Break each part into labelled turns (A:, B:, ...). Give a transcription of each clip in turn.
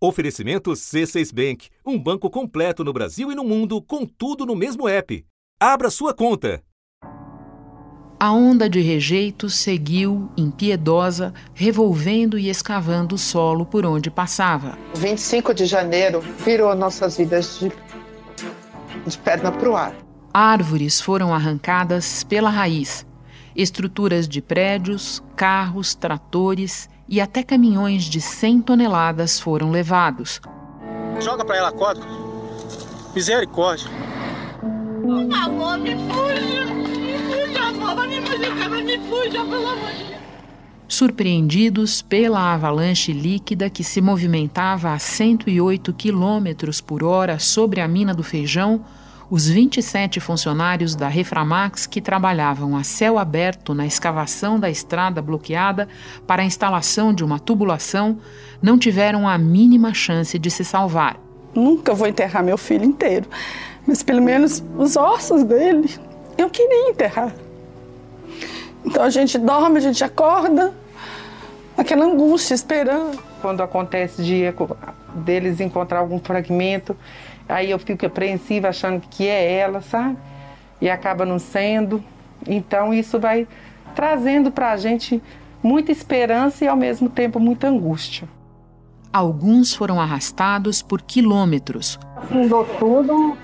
A: Oferecimento C6 Bank, um banco completo no Brasil e no mundo, com tudo no mesmo app. Abra sua conta.
B: A onda de rejeitos seguiu, impiedosa, revolvendo e escavando o solo por onde passava.
C: 25 de janeiro virou nossas vidas de, de perna para o ar.
B: Árvores foram arrancadas pela raiz. Estruturas de prédios, carros, tratores e até caminhões de 100 toneladas foram levados.
D: Joga para ela a corda. Misericórdia.
E: Por favor, me fuja. Me fuja, amor. Me fuja, me fuja, pelo amor de Deus.
B: Surpreendidos pela avalanche líquida que se movimentava a 108 quilômetros por hora sobre a mina do Feijão, os 27 funcionários da Reframax que trabalhavam a céu aberto na escavação da estrada bloqueada para a instalação de uma tubulação não tiveram a mínima chance de se salvar.
F: Nunca vou enterrar meu filho inteiro, mas pelo menos os ossos dele eu queria enterrar. Então a gente dorme, a gente acorda, aquela angústia esperando.
C: Quando acontece dia deles encontrar algum fragmento, Aí eu fico apreensiva achando que é ela, sabe? E acaba não sendo. Então isso vai trazendo para a gente muita esperança e ao mesmo tempo muita angústia.
B: Alguns foram arrastados por quilômetros.
G: Afundou tudo,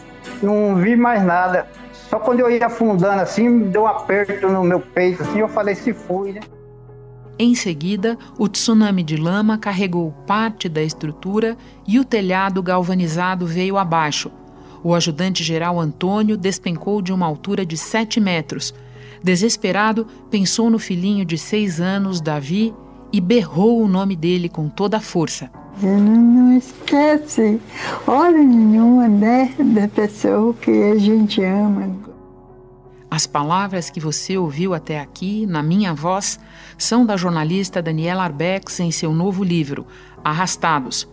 G: não vi mais nada. Só quando eu ia afundando assim, me deu um aperto no meu peito, assim, eu falei, se fui, né?
B: Em seguida, o tsunami de lama carregou parte da estrutura e o telhado galvanizado veio abaixo. O ajudante-geral Antônio despencou de uma altura de 7 metros. Desesperado, pensou no filhinho de seis anos, Davi, e berrou o nome dele com toda a força.
H: Não, não esquece hora nenhuma né, da pessoa que a gente ama.
B: As palavras que você ouviu até aqui, na minha voz, são da jornalista Daniela Arbex em seu novo livro, Arrastados.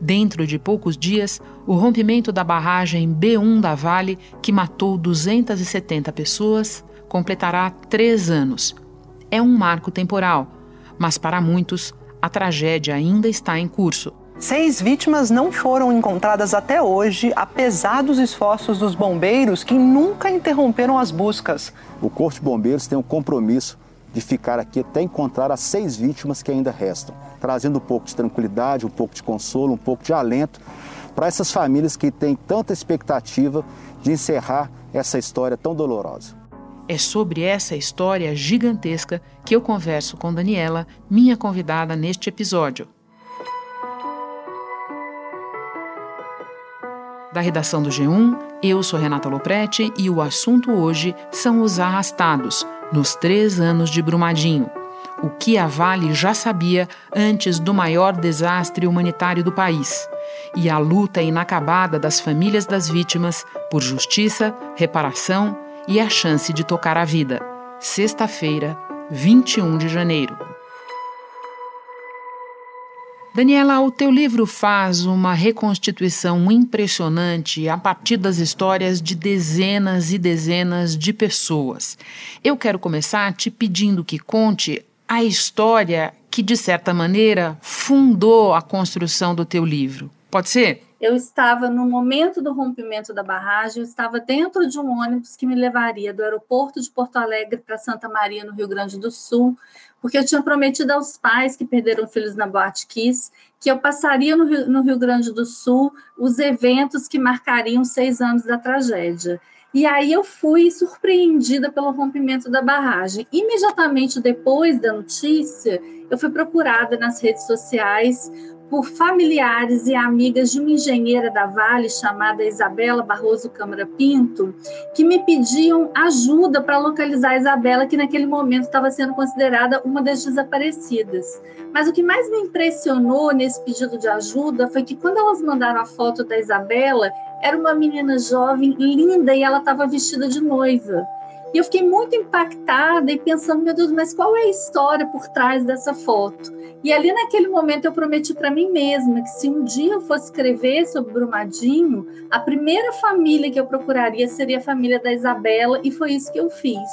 B: Dentro de poucos dias, o rompimento da barragem B1 da Vale, que matou 270 pessoas, completará três anos. É um marco temporal, mas para muitos, a tragédia ainda está em curso.
I: Seis vítimas não foram encontradas até hoje, apesar dos esforços dos bombeiros que nunca interromperam as buscas.
J: O Corpo de Bombeiros tem um compromisso de ficar aqui até encontrar as seis vítimas que ainda restam, trazendo um pouco de tranquilidade, um pouco de consolo, um pouco de alento para essas famílias que têm tanta expectativa de encerrar essa história tão dolorosa.
B: É sobre essa história gigantesca que eu converso com Daniela, minha convidada neste episódio. Da redação do G1, eu sou Renata Loprete e o assunto hoje são os arrastados nos três anos de Brumadinho. O que a Vale já sabia antes do maior desastre humanitário do país. E a luta inacabada das famílias das vítimas por justiça, reparação e a chance de tocar a vida. Sexta-feira, 21 de janeiro. Daniela, o teu livro faz uma reconstituição impressionante a partir das histórias de dezenas e dezenas de pessoas. Eu quero começar te pedindo que conte a história que, de certa maneira, fundou a construção do teu livro. Pode ser?
K: Eu estava no momento do rompimento da barragem, eu estava dentro de um ônibus que me levaria do aeroporto de Porto Alegre para Santa Maria, no Rio Grande do Sul, porque eu tinha prometido aos pais que perderam filhos na Boate Kiss que eu passaria no Rio, no Rio Grande do Sul os eventos que marcariam seis anos da tragédia. E aí eu fui surpreendida pelo rompimento da barragem. Imediatamente depois da notícia, eu fui procurada nas redes sociais por familiares e amigas de uma engenheira da Vale chamada Isabela Barroso Câmara Pinto, que me pediam ajuda para localizar a Isabela, que naquele momento estava sendo considerada uma das desaparecidas. Mas o que mais me impressionou nesse pedido de ajuda foi que quando elas mandaram a foto da Isabela, era uma menina jovem, linda, e ela estava vestida de noiva. E eu fiquei muito impactada e pensando, meu Deus, mas qual é a história por trás dessa foto? E ali naquele momento eu prometi para mim mesma que se um dia eu fosse escrever sobre Brumadinho, a primeira família que eu procuraria seria a família da Isabela, e foi isso que eu fiz.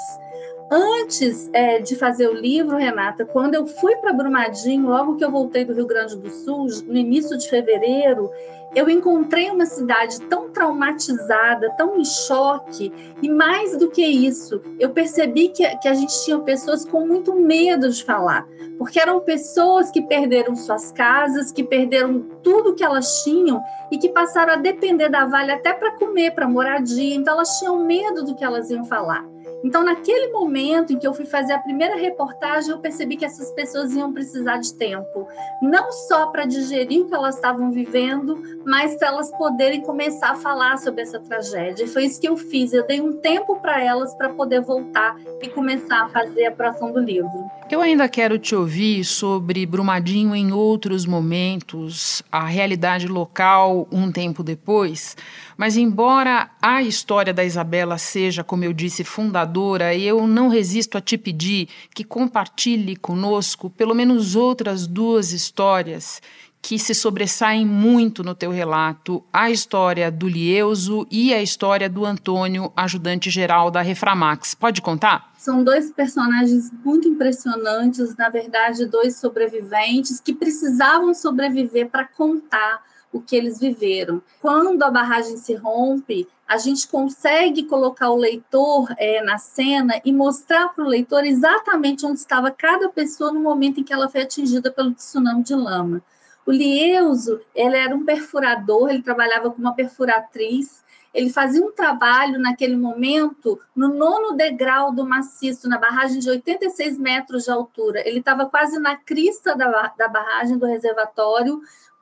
K: Antes é, de fazer o livro, Renata, quando eu fui para Brumadinho, logo que eu voltei do Rio Grande do Sul, no início de fevereiro, eu encontrei uma cidade tão traumatizada, tão em choque, e mais do que isso, eu percebi que, que a gente tinha pessoas com muito medo de falar, porque eram pessoas que perderam suas casas, que perderam tudo que elas tinham e que passaram a depender da Vale até para comer, para moradia, então elas tinham medo do que elas iam falar. Então, naquele momento em que eu fui fazer a primeira reportagem, eu percebi que essas pessoas iam precisar de tempo, não só para digerir o que elas estavam vivendo, mas para elas poderem começar a falar sobre essa tragédia. E foi isso que eu fiz. Eu dei um tempo para elas para poder voltar e começar a fazer a próxima do livro.
B: Eu ainda quero te ouvir sobre Brumadinho em outros momentos, a realidade local um tempo depois. Mas, embora a história da Isabela seja, como eu disse, fundadora, eu não resisto a te pedir que compartilhe conosco pelo menos outras duas histórias que se sobressaem muito no teu relato, a história do Lieuso e a história do Antônio, ajudante-geral da Reframax. Pode contar?
K: São dois personagens muito impressionantes, na verdade, dois sobreviventes que precisavam sobreviver para contar o que eles viveram. Quando a barragem se rompe, a gente consegue colocar o leitor é, na cena e mostrar para o leitor exatamente onde estava cada pessoa no momento em que ela foi atingida pelo tsunami de lama. O Lieuso, ele era um perfurador, ele trabalhava como uma perfuratriz, ele fazia um trabalho naquele momento no nono degrau do maciço, na barragem de 86 metros de altura. Ele estava quase na crista da, da barragem do reservatório,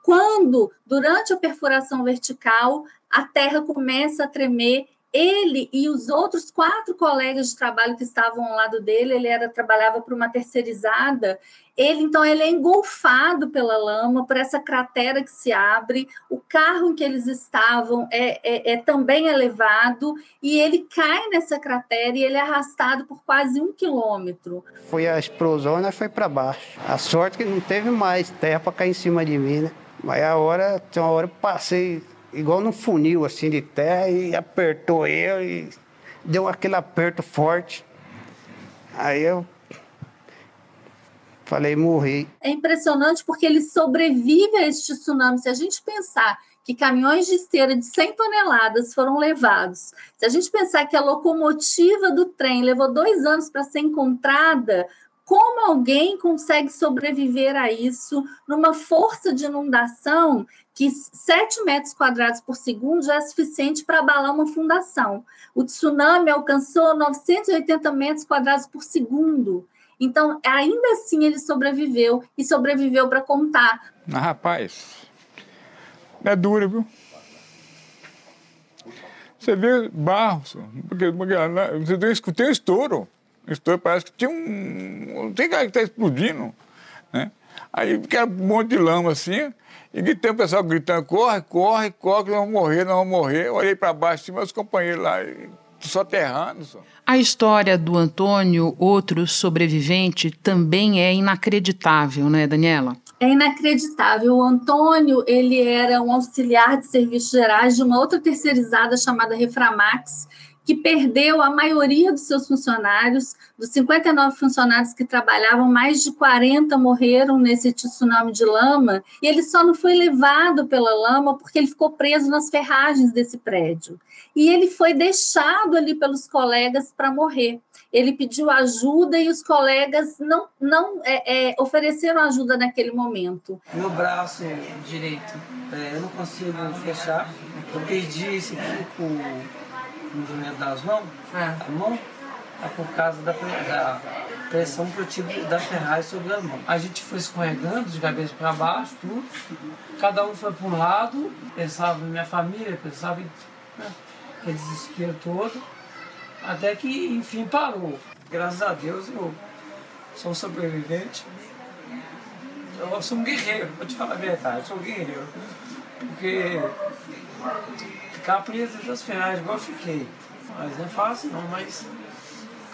K: quando, durante a perfuração vertical, a terra começa a tremer, ele e os outros quatro colegas de trabalho que estavam ao lado dele, ele era trabalhava para uma terceirizada, ele então ele é engolfado pela lama, por essa cratera que se abre, o carro em que eles estavam é, é, é também elevado e ele cai nessa cratera e ele é arrastado por quase um quilômetro.
G: Foi a explosão, né? Foi para baixo. A sorte que não teve mais terra para cair em cima de mim, né? Mas a hora, tem uma hora eu passei igual num funil assim de terra e apertou eu e deu aquele aperto forte. Aí eu falei, morri.
K: É impressionante porque ele sobrevive a este tsunami. Se a gente pensar que caminhões de esteira de 100 toneladas foram levados, se a gente pensar que a locomotiva do trem levou dois anos para ser encontrada, como alguém consegue sobreviver a isso numa força de inundação que 7 metros quadrados por segundo já é suficiente para abalar uma fundação? O tsunami alcançou 980 metros quadrados por segundo. Então, ainda assim, ele sobreviveu e sobreviveu para contar.
L: Ah, rapaz, é duro, viu? Você vê barro, porque, porque você tem, tem estouro. Estouro parece que tinha um. Não tem cara que está explodindo. Né? Aí fica um monte de lama assim, e tem o pessoal gritando: corre, corre, corre, não vão morrer, não vão morrer. Eu olhei para baixo, tinha meus companheiros lá, só terrando. Só.
B: A história do Antônio, outro sobrevivente, também é inacreditável, né, Daniela?
K: É inacreditável. O Antônio, ele era um auxiliar de serviços gerais de uma outra terceirizada chamada Reframax, que perdeu a maioria dos seus funcionários. Dos 59 funcionários que trabalhavam, mais de 40 morreram nesse tsunami de lama, e ele só não foi levado pela lama porque ele ficou preso nas ferragens desse prédio. E ele foi deixado ali pelos colegas para morrer. Ele pediu ajuda e os colegas não, não é, é, ofereceram ajuda naquele momento.
M: Meu braço direito, é, eu não consigo fechar. Eu perdi esse tipo movimento das mãos, é. a mão, é por causa da, da pressão que eu tive da ferragem sobre a mão. A gente foi escorregando de cabeça para baixo, tudo. Cada um foi para um lado, pensava em minha família, pensava em né, aquele desespero todo, até que enfim parou. Graças a Deus eu sou um sobrevivente. Eu sou um guerreiro, vou te falar a verdade, eu sou um guerreiro. Porque ficar preso das ferragens, igual eu fiquei. Mas não é fácil não, mas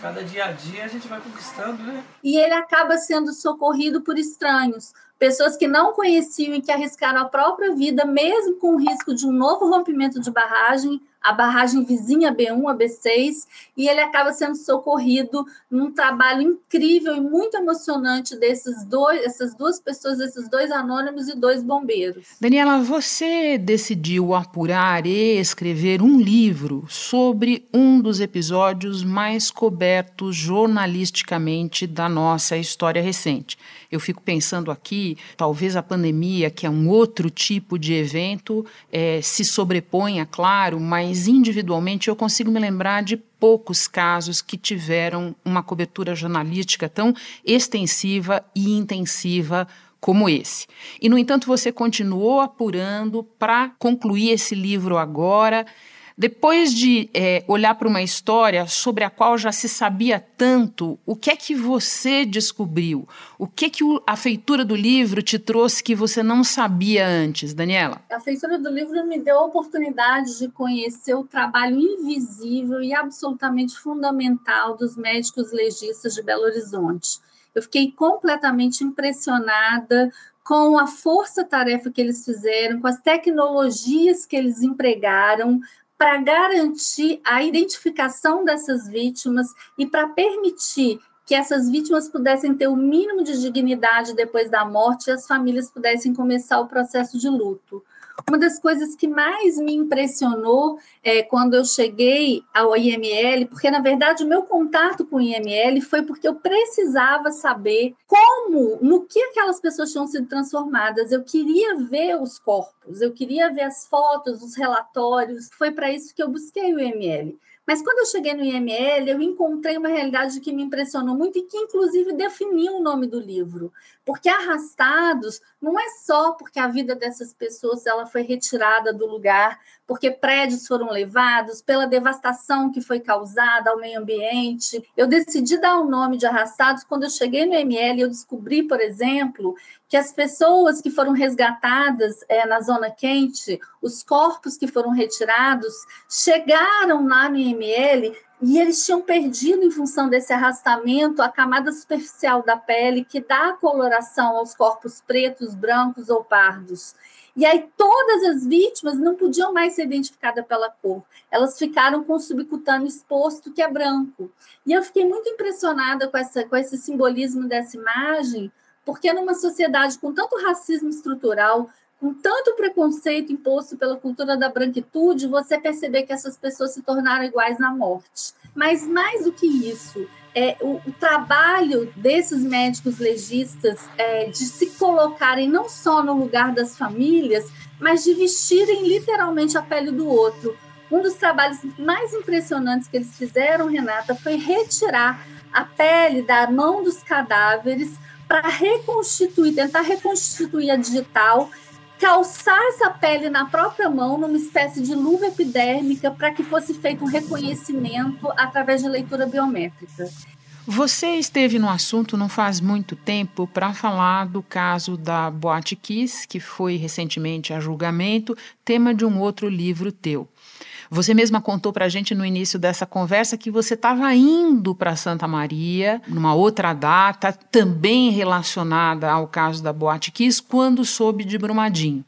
M: cada dia a dia a gente vai conquistando, né?
K: E ele acaba sendo socorrido por estranhos, pessoas que não conheciam e que arriscaram a própria vida, mesmo com o risco de um novo rompimento de barragem, a barragem vizinha B1, a B6, e ele acaba sendo socorrido num trabalho incrível e muito emocionante desses dois, essas duas pessoas, esses dois anônimos e dois bombeiros.
B: Daniela, você decidiu apurar e escrever um livro sobre um dos episódios mais cobertos jornalisticamente da nossa história recente. Eu fico pensando aqui, talvez a pandemia, que é um outro tipo de evento, é, se sobreponha, claro, mas individualmente eu consigo me lembrar de poucos casos que tiveram uma cobertura jornalística tão extensiva e intensiva como esse. E, no entanto, você continuou apurando para concluir esse livro agora. Depois de é, olhar para uma história sobre a qual já se sabia tanto, o que é que você descobriu? O que é que a feitura do livro te trouxe que você não sabia antes, Daniela?
K: A feitura do livro me deu a oportunidade de conhecer o trabalho invisível e absolutamente fundamental dos médicos legistas de Belo Horizonte. Eu fiquei completamente impressionada com a força-tarefa que eles fizeram, com as tecnologias que eles empregaram para garantir a identificação dessas vítimas e para permitir que essas vítimas pudessem ter o mínimo de dignidade depois da morte e as famílias pudessem começar o processo de luto. Uma das coisas que mais me impressionou é, quando eu cheguei ao IML, porque na verdade o meu contato com o IML foi porque eu precisava saber como, no que aquelas pessoas tinham sido transformadas. Eu queria ver os corpos, eu queria ver as fotos, os relatórios. Foi para isso que eu busquei o IML. Mas quando eu cheguei no IML, eu encontrei uma realidade que me impressionou muito e que, inclusive, definiu o nome do livro. Porque arrastados não é só porque a vida dessas pessoas ela foi retirada do lugar, porque prédios foram levados, pela devastação que foi causada ao meio ambiente. Eu decidi dar o nome de arrastados quando eu cheguei no IML eu descobri, por exemplo, que as pessoas que foram resgatadas é, na zona quente, os corpos que foram retirados, chegaram lá no IML e eles tinham perdido, em função desse arrastamento, a camada superficial da pele que dá coloração aos corpos pretos, brancos ou pardos. E aí todas as vítimas não podiam mais ser identificadas pela cor. Elas ficaram com o subcutâneo exposto, que é branco. E eu fiquei muito impressionada com, essa, com esse simbolismo dessa imagem, porque numa sociedade com tanto racismo estrutural, com tanto preconceito imposto pela cultura da branquitude, você perceber que essas pessoas se tornaram iguais na morte. Mas mais do que isso, é, o, o, trabalho desses médicos legistas é, de se colocarem não só no lugar das famílias, mas de vestirem literalmente a pele do outro. Um dos trabalhos mais impressionantes que eles fizeram, Renata, foi retirar a pele da mão dos cadáveres para reconstituir, tentar reconstituir a digital, calçar essa pele na própria mão, numa espécie de luva epidérmica, para que fosse feito um reconhecimento através de leitura biométrica.
B: Você esteve no assunto não faz muito tempo para falar do caso da Boate Kiss, que foi recentemente a julgamento, tema de um outro livro teu. Você mesma contou para a gente no início dessa conversa que você estava indo para Santa Maria numa outra data, também relacionada ao caso da Boate Kiss, quando soube de Brumadinho.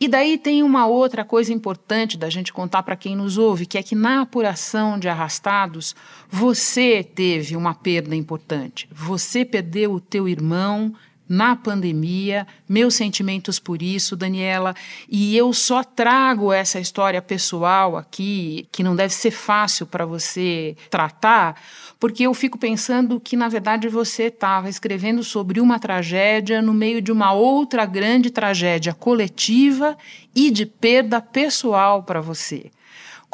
B: E daí tem uma outra coisa importante da gente contar para quem nos ouve, que é que na apuração de arrastados, você teve uma perda importante. Você perdeu o teu irmão na pandemia, meus sentimentos por isso, Daniela, e eu só trago essa história pessoal aqui, que não deve ser fácil para você tratar, porque eu fico pensando que, na verdade, você estava escrevendo sobre uma tragédia no meio de uma outra grande tragédia coletiva e de perda pessoal para você.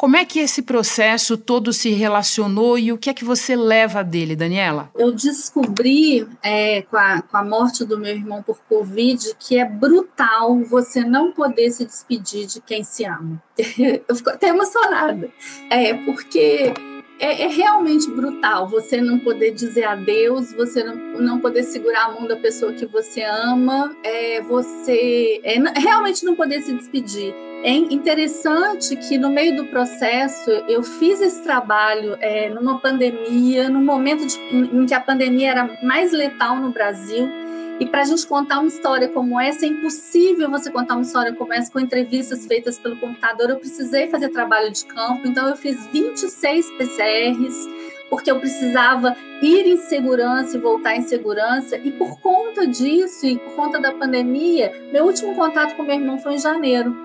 B: Como é que esse processo todo se relacionou e o que é que você leva dele, Daniela?
K: Eu descobri é, com, a, com a morte do meu irmão por Covid que é brutal você não poder se despedir de quem se ama. Eu fico até emocionada, é, porque é, é, realmente brutal você não poder dizer adeus, você não, não poder segurar a mão da pessoa que você ama, é, você é, realmente não poder se despedir. É interessante que no meio do processo eu fiz esse trabalho é, numa pandemia, num momento de, em que a pandemia era mais letal no Brasil E para a gente contar uma história como essa, é impossível você contar uma história como essa com entrevistas feitas pelo computador. Eu precisei fazer trabalho de campo, então eu fiz 26 PCRs, porque eu precisava ir em segurança e voltar em segurança. E por conta disso e por conta da pandemia, meu último contato com meu irmão foi em janeiro.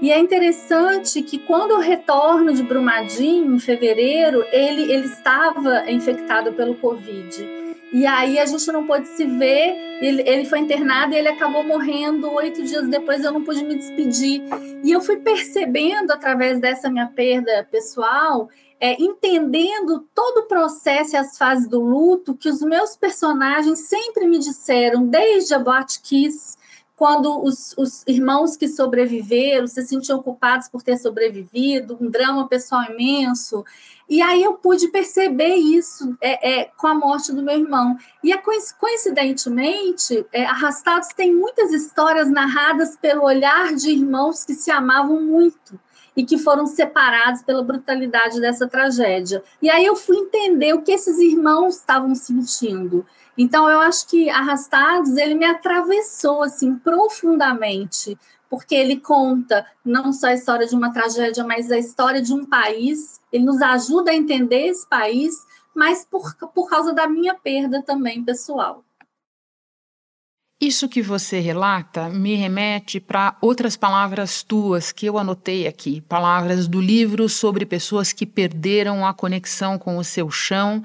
K: E é interessante que quando eu retorno de Brumadinho, em fevereiro, ele, ele estava infectado pelo Covid. E aí a gente não pôde se ver, ele, ele foi internado e ele acabou morrendo oito dias depois, eu não pude me despedir. E eu fui percebendo, através dessa minha perda pessoal, é, entendendo todo o processo e as fases do luto que os meus personagens sempre me disseram, desde a Boate Kiss, quando os, os, irmãos que sobreviveram se sentiam culpados por ter sobrevivido, um drama pessoal imenso. E aí eu pude perceber isso é, é, com a morte do meu irmão. E é, coincidentemente, é, Arrastados tem muitas histórias narradas pelo olhar de irmãos que se amavam muito e que foram separados pela brutalidade dessa tragédia. E aí eu fui entender o que esses irmãos estavam sentindo. Então eu acho que Arrastados ele me atravessou assim profundamente, porque ele conta não só a história de uma tragédia, mas a história de um país. Ele nos ajuda a entender esse país, mas por, por causa da minha perda também pessoal.
B: Isso que você relata me remete para outras palavras tuas que eu anotei aqui, palavras do livro sobre pessoas que perderam a conexão com o seu chão,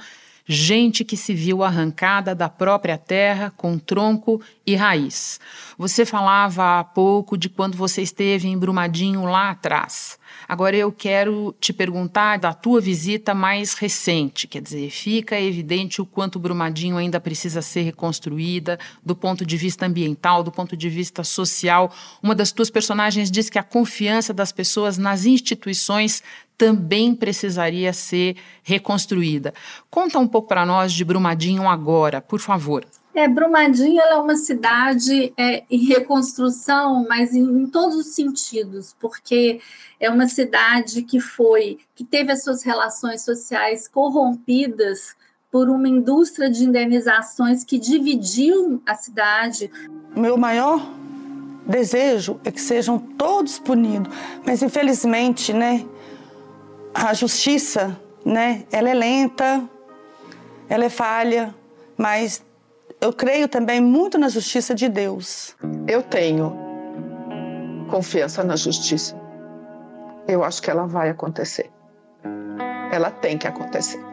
B: gente que se viu arrancada da própria terra com tronco e raiz. Você falava há pouco de quando você esteve em Brumadinho lá atrás. Agora eu quero te perguntar da tua visita mais recente, quer dizer, fica evidente o quanto Brumadinho ainda precisa ser reconstruída do ponto de vista ambiental, do ponto de vista social. Uma das tuas personagens diz que a confiança das pessoas nas instituições também precisaria ser reconstruída. Conta um pouco para nós de Brumadinho agora, por favor.
K: É, Brumadinho é uma cidade é, em reconstrução, mas em, em, todos os sentidos, porque é uma cidade que foi, que teve as suas relações sociais corrompidas por uma indústria de indenizações que dividiu a cidade.
F: Meu maior desejo é que sejam todos punidos, mas infelizmente, né, a justiça, né, ela é lenta, ela é falha, mas eu creio também muito na justiça de Deus.
C: Eu tenho confiança na justiça. Eu acho que ela vai acontecer. Ela tem que acontecer.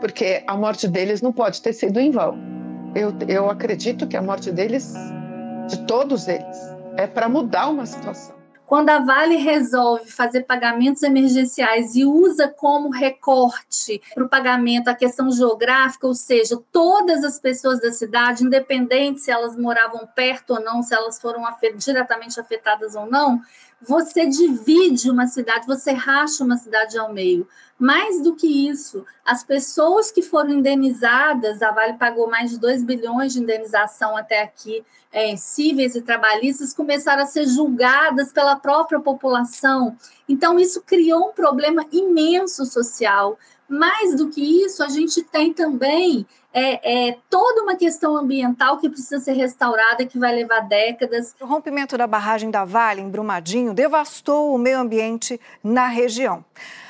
C: Porque a morte deles não pode ter sido em vão. Eu, eu acredito que a morte deles, de todos eles, é para mudar uma situação.
K: Quando a Vale resolve fazer pagamentos emergenciais e usa como recorte para o pagamento a questão geográfica, ou seja, todas as pessoas da cidade, independente se elas moravam perto ou não, se elas foram afet diretamente afetadas ou não, você divide uma cidade, você racha uma cidade ao meio. Mais do que isso, as pessoas que foram indenizadas, a Vale pagou mais de 2 bilhões de indenização até aqui, é, cíveis e trabalhistas, começaram a ser julgadas pela própria população. Então, isso criou um problema imenso social. Mais do que isso, a gente tem também é, é, toda uma questão ambiental que precisa ser restaurada, que vai levar décadas.
N: O rompimento da barragem da Vale, em Brumadinho, devastou o meio ambiente na região.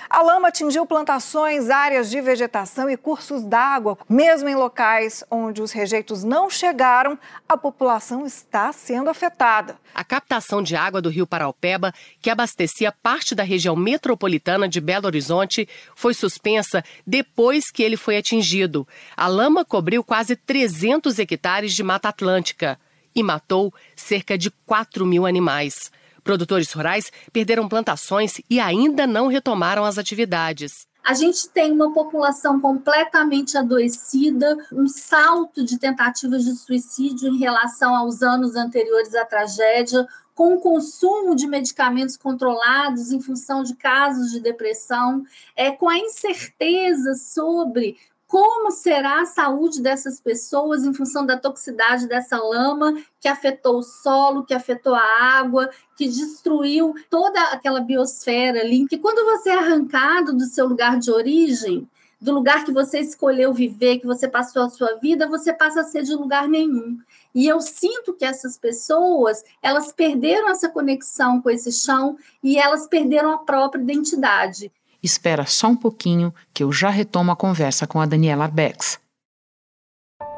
N: A lama atingiu plantações, áreas de vegetação e cursos d'água. Mesmo em locais onde os rejeitos não chegaram, a população está sendo afetada.
O: A captação de água do rio Paraupeba, que abastecia parte da região metropolitana de Belo Horizonte, foi suspensa depois que ele foi atingido. A lama cobriu quase 300 hectares de Mata Atlântica e matou cerca de 4 mil animais. Produtores rurais perderam plantações e ainda não retomaram as atividades.
K: A gente tem uma população completamente adoecida, um salto de tentativas de suicídio em relação aos anos anteriores à tragédia, com o consumo de medicamentos controlados em função de casos de depressão, é, com a incerteza sobre como será a saúde dessas pessoas em função da toxicidade dessa lama que afetou o solo, que afetou a água, que destruiu toda aquela biosfera ali. Que quando você é arrancado do seu lugar de origem, do lugar que você escolheu viver, que você passou a sua vida, você passa a ser de lugar nenhum. E eu sinto que essas pessoas, elas perderam essa conexão com esse chão e elas perderam a própria identidade.
B: Espera só um pouquinho que eu já retomo a conversa com a Daniela Arbex.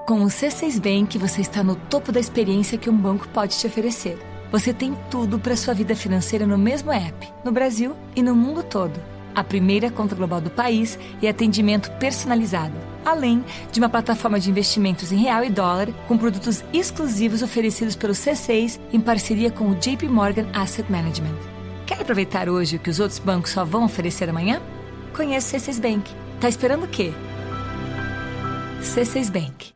P: Com o C6 Bank, você está no topo da experiência que um banco pode te oferecer. Você tem tudo para sua vida financeira no mesmo app, no Brasil e no mundo todo. A primeira conta global do país e atendimento personalizado, além de uma plataforma de investimentos em real e dólar com produtos exclusivos oferecidos pelo C6 em parceria com o JP Morgan Asset Management. Aproveitar hoje o que os outros bancos só vão oferecer amanhã? Conheça o C6 Bank. Tá esperando o quê? C6 Bank.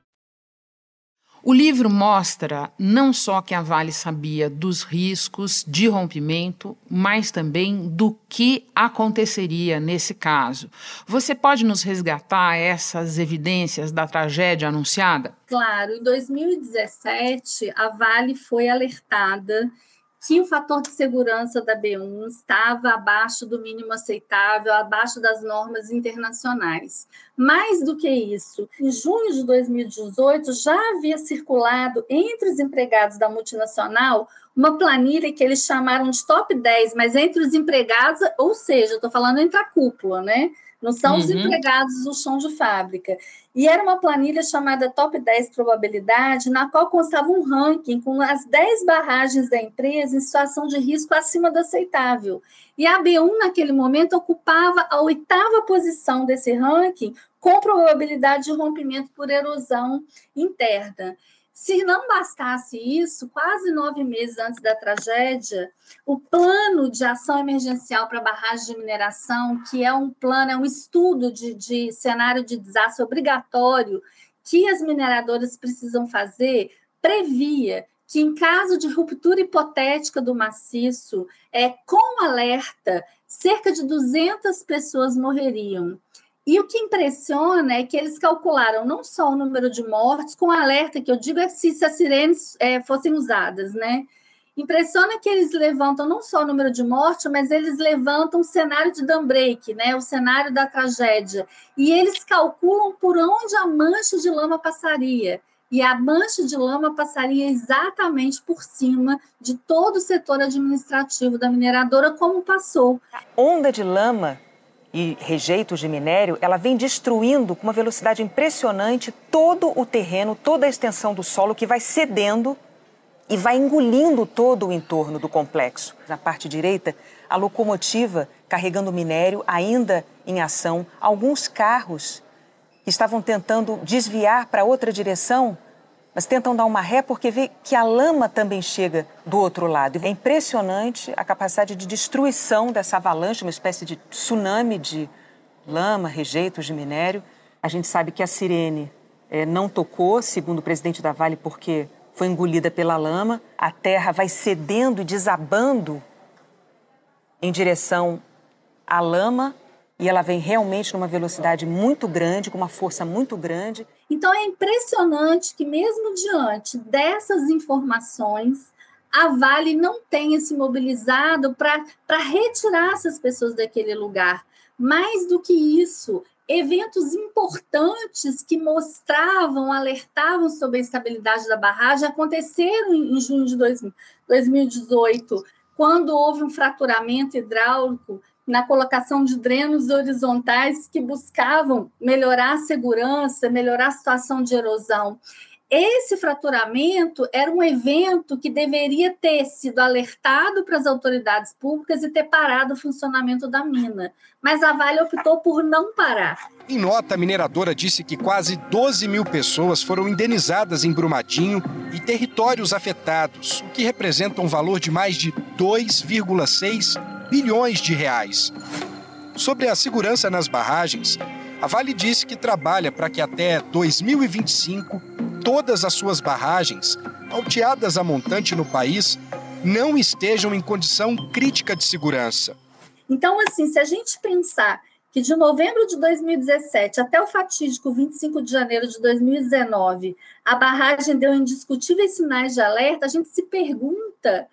B: O livro mostra não só que a Vale sabia dos riscos de rompimento, mas também do que aconteceria nesse caso. Você pode nos resgatar essas evidências da tragédia anunciada?
K: Claro, em 2017, a Vale foi alertada que o fator de segurança da B1 estava abaixo do mínimo aceitável, abaixo das normas internacionais. Mais do que isso, em junho de 2018 já havia circulado entre os empregados da multinacional uma planilha que eles chamaram de top 10, mas entre os empregados, ou seja, estou falando entre a cúpula, né? Não são uhum. os empregados do chão de fábrica. E era uma planilha chamada Top 10 Probabilidade, na qual constava um ranking com as 10 barragens da empresa em situação de risco acima do aceitável. E a B1, naquele momento, ocupava a oitava posição desse ranking, com probabilidade de rompimento por erosão interna. Se não bastasse isso, quase nove meses antes da tragédia, o plano de ação emergencial para barragem de mineração, que é um plano, é um estudo de, de cenário de desastre obrigatório que as mineradoras precisam fazer, previa que, em caso de ruptura hipotética do maciço, é, com alerta, cerca de 200 pessoas morreriam. E o que impressiona é que eles calcularam não só o número de mortes, com alerta, que eu digo é se, as sirenes é, fossem usadas, né? Impressiona que eles levantam não só o número de mortes, mas eles levantam o cenário de Dunbreak, né? O cenário da tragédia. E eles calculam por onde a mancha de lama passaria. E a mancha de lama passaria exatamente por cima de todo o setor administrativo da mineradora, como passou.
Q: A onda de lama e rejeitos de minério, ela vem destruindo com uma velocidade impressionante todo o terreno, toda a extensão do solo que vai cedendo e vai engolindo todo o entorno do complexo. Na parte direita, a locomotiva carregando minério ainda em ação, alguns carros estavam tentando desviar para outra direção mas tentam dar uma ré porque vê que a lama também chega do outro lado. É impressionante a capacidade de destruição dessa avalanche, uma espécie de tsunami de lama, rejeitos de minério. A gente sabe que a sirene é, não tocou, segundo o presidente da Vale, porque foi engolida pela lama. A terra vai cedendo e desabando em direção à lama e ela vem realmente numa velocidade muito grande, com uma força muito grande.
K: Então é impressionante que, mesmo diante dessas informações, a Vale não tenha se mobilizado para retirar essas pessoas daquele lugar. Mais do que isso, eventos importantes que mostravam, alertavam sobre a estabilidade da barragem aconteceram em junho de 2018, quando houve um fraturamento hidráulico na colocação de drenos horizontais que buscavam melhorar a segurança, melhorar a situação de erosão. Esse fraturamento era um evento que deveria ter sido alertado para as autoridades públicas e ter parado o funcionamento da mina. Mas a Vale optou por não parar.
R: Em nota, a mineradora disse que quase 12 mil pessoas foram indenizadas em Brumadinho e territórios afetados, o que representa um valor de mais de 2,6 bilhões de reais. Sobre a segurança nas barragens, a Vale disse que trabalha para que até 2025 todas as suas barragens, alteadas a montante no país, não estejam em condição crítica de segurança.
K: Então, assim, se a gente pensar que de novembro de 2017 até o fatídico 25 de janeiro de 2019, a barragem deu indiscutíveis sinais de alerta, a gente se pergunta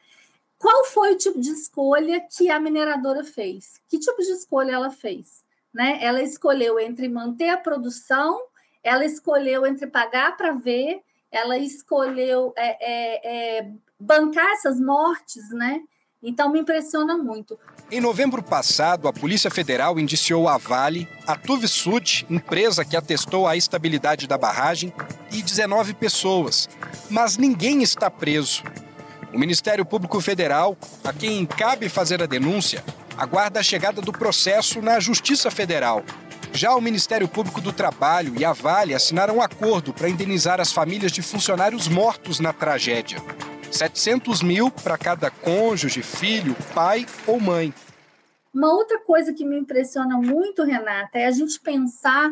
K: qual foi o tipo de escolha que a mineradora fez? Que tipo de escolha ela fez? né? Ela escolheu entre manter a produção, ela escolheu entre pagar para ver, ela escolheu é, é, é, bancar essas mortes, né? Então me impressiona muito.
R: Em novembro passado, a Polícia Federal indiciou a Vale, a Tuvisud, empresa que atestou a estabilidade da barragem, e 19 pessoas. Mas ninguém está preso. O Ministério Público Federal, a quem cabe fazer a denúncia, aguarda a chegada do processo na Justiça Federal. Já o Ministério Público do Trabalho e a Vale assinaram um acordo para indenizar as famílias de funcionários mortos na tragédia. 700 mil para cada cônjuge, filho, pai ou mãe.
K: Uma outra coisa que me impressiona muito, Renata, é a gente pensar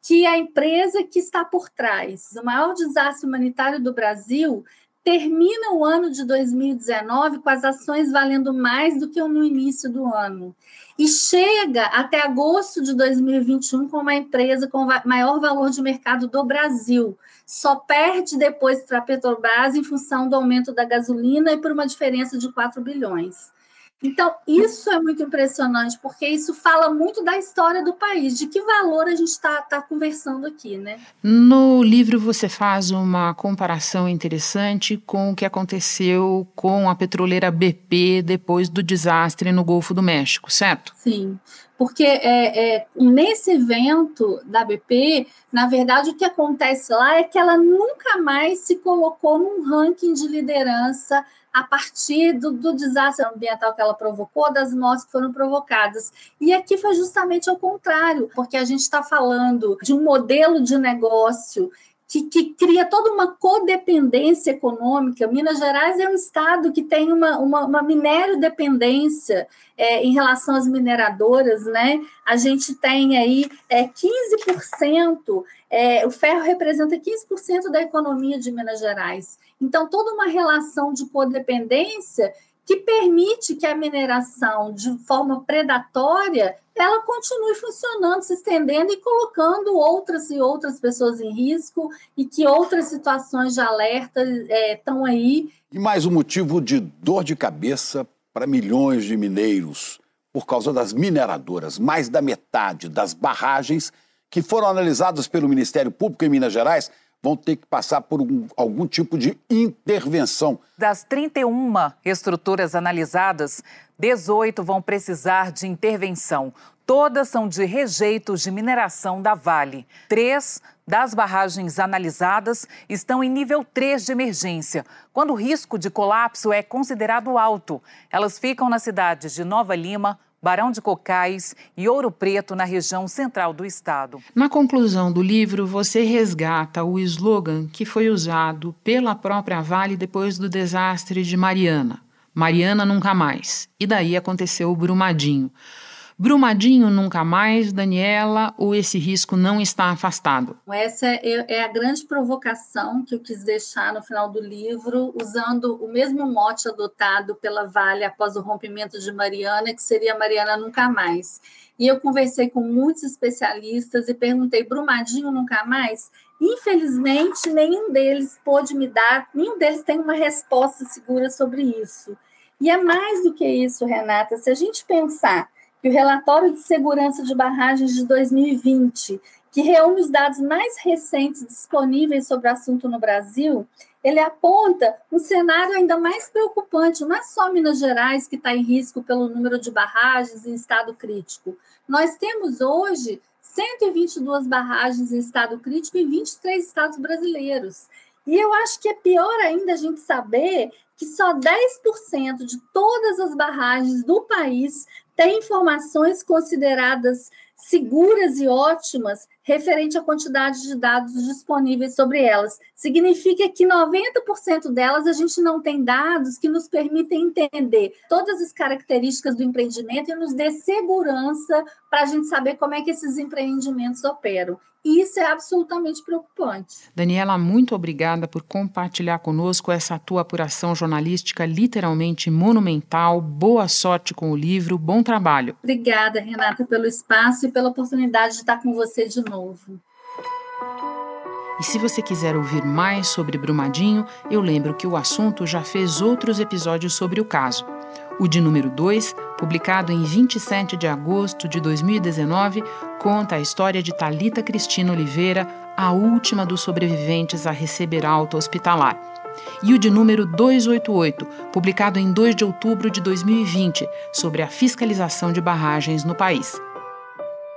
K: que a empresa que está por trás do maior desastre humanitário do Brasil termina o ano de 2019 com as ações valendo mais do que no início do ano. E chega até agosto de 2021 com uma empresa com maior valor de mercado do Brasil. Só perde depois para a Petrobras em função do aumento da gasolina e por uma diferença de 4 bilhões. Então, isso é muito impressionante, porque isso fala muito da história do país, de que valor a gente está tá conversando aqui, né?
B: No livro você faz uma comparação interessante com o que aconteceu com a petroleira BP depois do desastre no Golfo do México, certo?
K: Sim, porque é, é, nesse evento da BP, na verdade, o que acontece lá é que ela nunca mais se colocou num ranking de liderança a partir do, do, desastre ambiental que ela provocou, das mortes que foram provocadas. E aqui foi justamente ao contrário, porque a gente está falando de um modelo de negócio que, que, cria toda uma codependência econômica. Minas Gerais é um estado que tem uma, uma, uma minério dependência é, em relação às mineradoras, né? A gente tem aí é, 15%, é, o ferro representa 15% da economia de Minas Gerais. Então, toda uma relação de codependência que permite que a mineração, de forma predatória, ela continue funcionando, se estendendo e colocando outras e outras pessoas em risco e que outras situações de alerta estão é, aí.
S: E mais um motivo de dor de cabeça para milhões de mineiros por causa das mineradoras. Mais da metade das barragens que foram analisadas pelo Ministério Público em Minas Gerais vão ter que passar por um, algum tipo de intervenção.
T: Das 31 estruturas analisadas, 18 vão precisar de intervenção. Todas são de rejeitos de mineração da Vale. Três das barragens analisadas estão em nível 3 de emergência, quando o risco de colapso é considerado alto. Elas ficam nas cidades de Nova Lima, Barão de Cocais e Ouro Preto, na região central do estado.
B: Na conclusão do livro, você resgata o slogan que foi usado pela própria Vale depois do desastre de Mariana. Mariana nunca mais. E daí aconteceu o Brumadinho. Brumadinho nunca mais, Daniela, ou esse risco não está afastado?
K: Essa é, é, a grande provocação que eu quis deixar no final do livro, usando o mesmo mote adotado pela Vale após o rompimento de Mariana, que seria Mariana nunca mais. E eu conversei com muitos especialistas e perguntei: Brumadinho nunca mais? Infelizmente, nenhum deles pôde me dar, nenhum deles tem uma resposta segura sobre isso. E é mais do que isso, Renata. Se a gente pensar que o relatório de segurança de barragens de 2020, que reúne os dados mais recentes disponíveis sobre o assunto no Brasil, ele aponta um cenário ainda mais preocupante. Não é só Minas Gerais que está em risco pelo número de barragens em estado crítico. Nós temos hoje 122 barragens em estado crítico em 23 estados brasileiros. E eu acho que é pior ainda a gente saber que só 10% de todas as barragens do país tem informações consideradas seguras e ótimas referente à quantidade de dados disponíveis sobre elas. Significa que 90% delas a gente não tem dados que nos permitem entender todas as características do empreendimento e nos dê segurança para a gente saber como é que esses empreendimentos operam. E isso é absolutamente preocupante.
B: Daniela, muito obrigada por compartilhar conosco essa tua apuração jornalística literalmente monumental. Boa sorte com o livro, bom trabalho.
K: Obrigada, Renata, pelo espaço e pela oportunidade de estar com você de novo.
B: E se você quiser ouvir mais sobre Brumadinho, eu lembro que o assunto já fez outros episódios sobre o caso. O de número 2, publicado em 27 de agosto de 2019, conta a história de Talita Cristina Oliveira, a última dos sobreviventes a receber alta hospitalar. E o de número 288, publicado em 2 de outubro de 2020, sobre a fiscalização de barragens no país.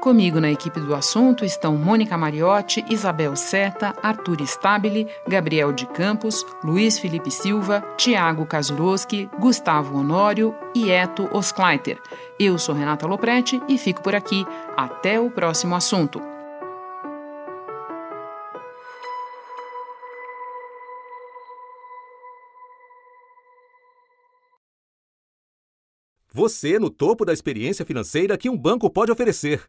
B: Comigo na equipe do assunto estão Mônica Mariotti, Isabel Seta, Arthur Stabile, Gabriel de Campos, Luiz Felipe Silva, Tiago Kazuroski, Gustavo Honório e Eto Oskleiter. Eu sou Renata Loprete e fico por aqui. Até o próximo assunto.
A: Você no topo da experiência financeira que um banco pode oferecer.